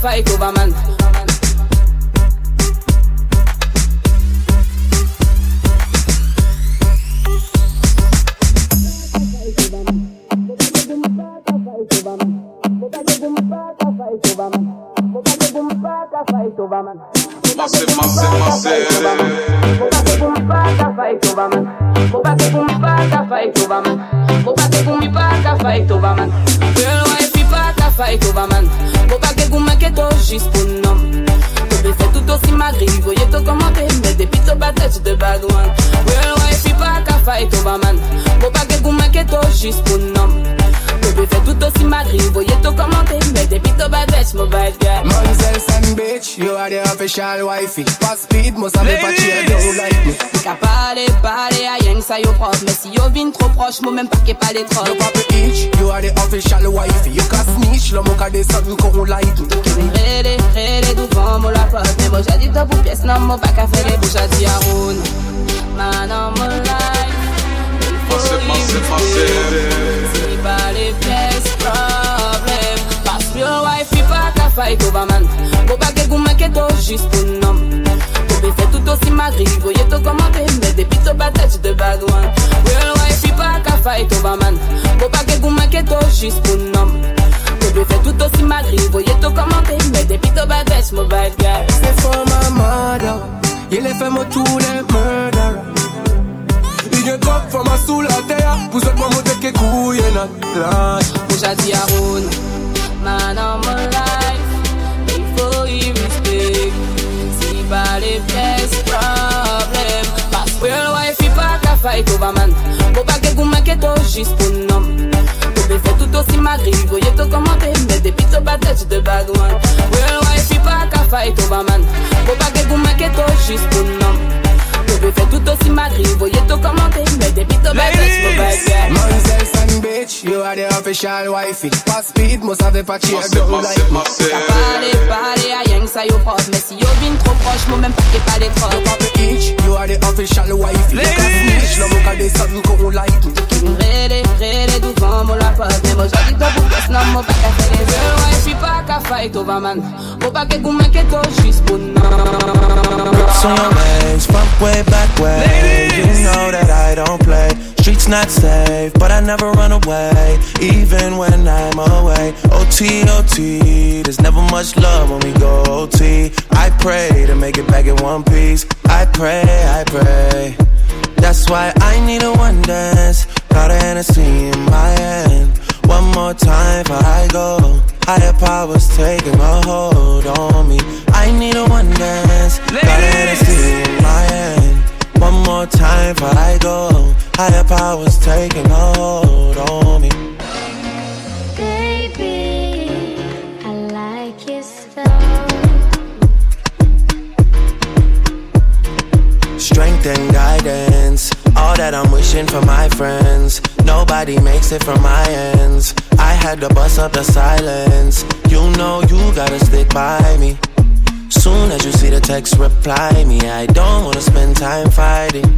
fight over man. Massive, fight over man. Vou bater com fight over man. Girl, wife, fight over man. ghetto juste pour nous. C'est tout aussi magri, voyez tout commenter, mais depuis ton battage de bad one. Real wife, pas qu'à fight man. Bon, pas que vous juste pour nous. Bébé fait tout aussi magri, voyez tout commenter, mais depuis tout battage, mon bad guy. And bitch, you are the official wifey. Fast speed, must have a cheer, don't like me. Qu'à parler, parler, à rien que ça yo proche. Mais si yo vin trop proche, moi même pas qu'est pas les trop. You pop each, you are the official wifey. You can snitch, le moka de sun qu'on light. Rélé, rélé, devant moi la pote. Mais moi j'ai dit top ou pièce, non, moi pas qu'à faire les bouches à dire roune. Man on my passer, passer, pas bad for my mother, tous les. gen drop fama sou la teya. Pou zot mwen mwote ke kouye nan laj Mwen jati a roun Man an mwen life. Mi fo yi respect Si pa le pes problem Pas real wife pa ka fay kova man. Po pa ke gouman ke to jis pou nom. Po be fe tout osi magri Voye to komante. Me depi to batet de bagwan Real wife pa ka fay kova man. Po pa ke gouman ke to jis pou nom. me fais tout aussi malgré, voyez tout commenter, mais des bites au and bitch, you are the official wife. It pass speed, must have a patchy don't like T'as parlé, parlé à Yang, ça yo prof. Mais si yo vin trop proche, moi même pas qu'il pas les trop. Pop a you are the official wife. Ladies, bitch, l'homme au cas des sons qu'on like. Rélé, rélé, devant mon lapin. Mais moi j'habite dans mon gosse, non, mon pas qu'à faire les heures, ouais qu'à fight over man. Faut pas que vous manquez tout juste pour non. Hips on your legs, front way, back way. You know that I don't play. Streets not safe, but I never run away, even when I'm away. OT, OT, there's never much love when we go OT. I pray to make it back in one piece. I pray, I pray. That's why I need a one dance. Got a Hennessy in my hand. One more time before I go. Higher powers taking a hold on me. I need a one dance. Got a Hennessy in my hand. One more time before I go. Higher powers taking a hold on me. Baby, I like it so. Strength and guidance, all that I'm wishing for my friends. Nobody makes it from my ends. I had to bust up the silence. By me. Soon as you see the text, reply me. I don't wanna spend time fighting.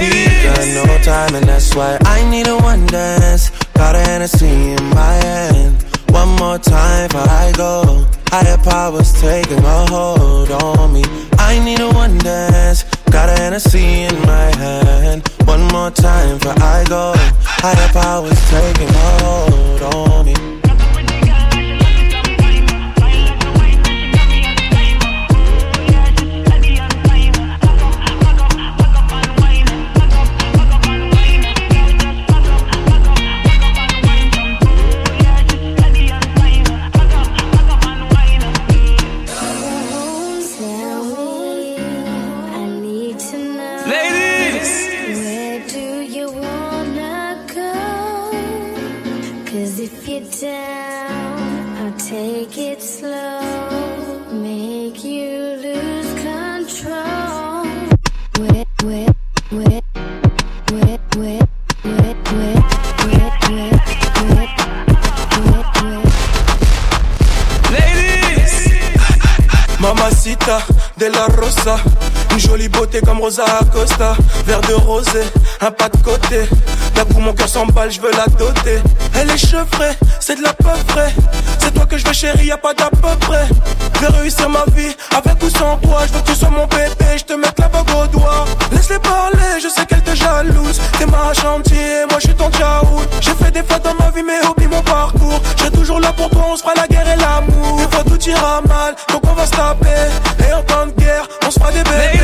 We got no time, and that's why I need a one dance. Got a Hennessy in my hand. One more time before I go. Higher powers taking a hold on me. I need a one dance. Got a Hennessy in my hand. One more time before I go. Higher powers taking a hold on me. De la Rosa, une jolie beauté comme Rosa Acosta, verre de rosé, un pas de côté, D'un coup mon cœur s'emballe, je veux la doter. Elle est chevrée, c'est de la peu près. C'est toi que je veux chérie, y a pas d'à peu près. Je vais réussir ma vie avec ou sans toi. Je veux que tu sois mon bébé, je te mette la bague au doigt. Laisse-les parler, je sais qu'elle te jalouse. T'es ma chantier, moi je suis ton tchaou. J'ai fait des fois dans ma vie, mais oublie mon parcours. Je toujours là pour toi, on se fera la guerre et l'amour. Des fois tout ira mal, donc on va se taper. Et en temps de guerre, on se fera des bébés.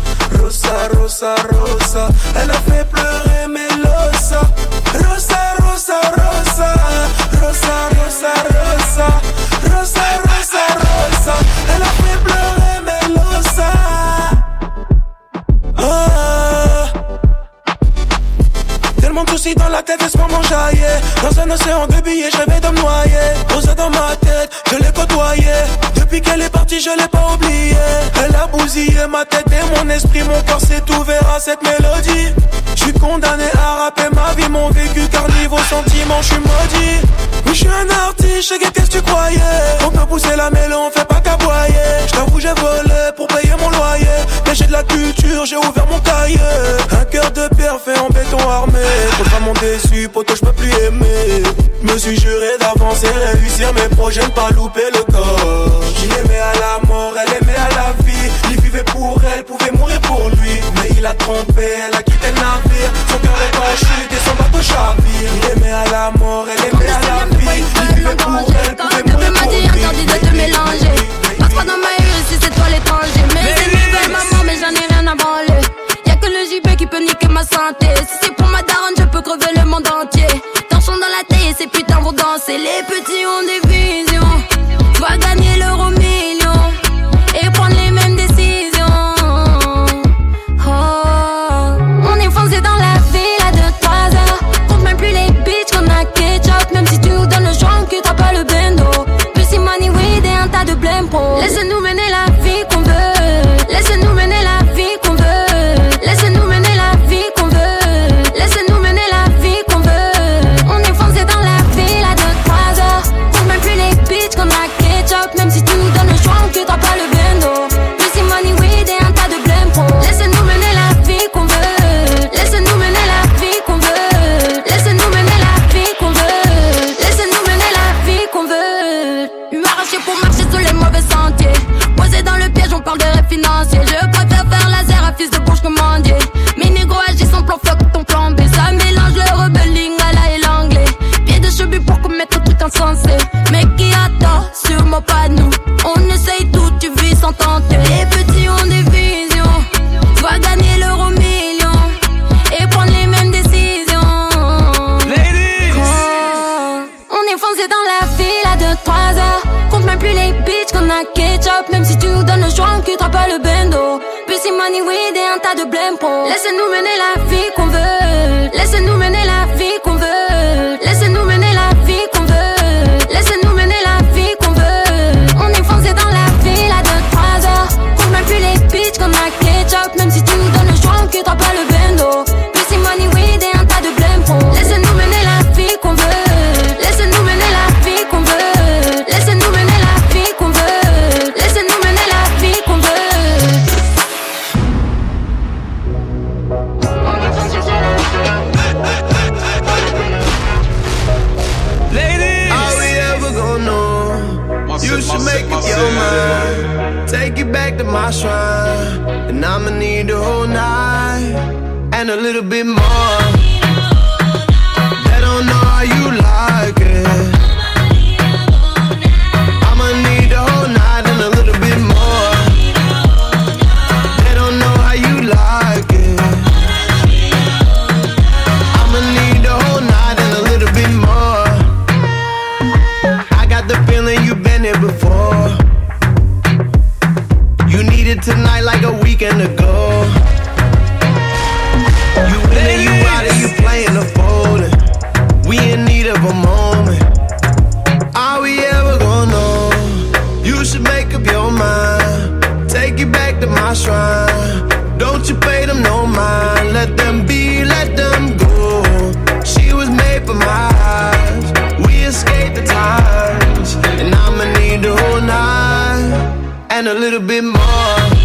Rosa, rosa. Elle a fait pleurer cette mélodie. Je suis condamné à rapper ma vie, mon vécu Car niveau sentiment, je suis maudit. Oui, je suis un artiste, qu'est-ce que tu croyais? On peut pousser la mélo, on fait pas qu'aboyer. Je t'avoue, j'ai volé pour payer mon loyer. Mais j'ai de la culture, j'ai ouvert mon cahier. Un cœur de pierre fait en béton armé. Contre mon déçu, poteau, je peux plus aimer. Me suis juré d'avancer, réussir mes projets, ne pas louper le corps. Il aimait à la mort, elle aimait à la vie trompé, elle shrine. And I'ma need the whole night. And a little bit more. You should make up your mind. Take it back to my shrine. Don't you pay them no mind. Let them be, let them go. She was made for my eyes. We escaped the times. And I'ma need the whole night. And a little bit more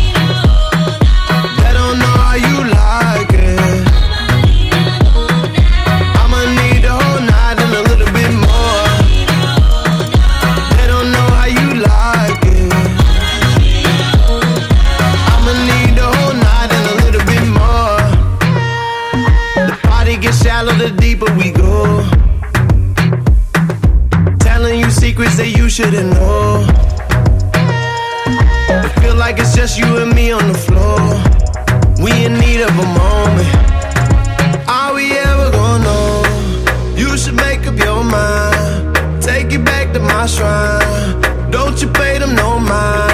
shrine. Don't you pay them no mind.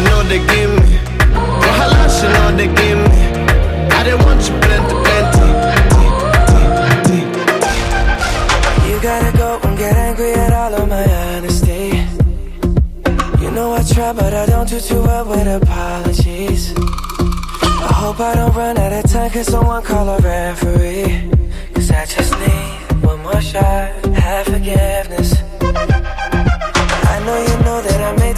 you know they give me. The halal you know they give me. I didn't want you plenty, plenty. You gotta go and get angry at all of my honesty. You know I try, but I don't do too well with apologies. I hope I don't run out of time, cause someone call a referee. Cause I just need one more shot, have forgiveness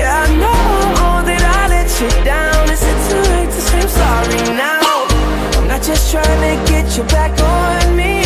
Yeah, I know that I let you down Is it too late to say I'm sorry now? I'm not just trying to get you back on me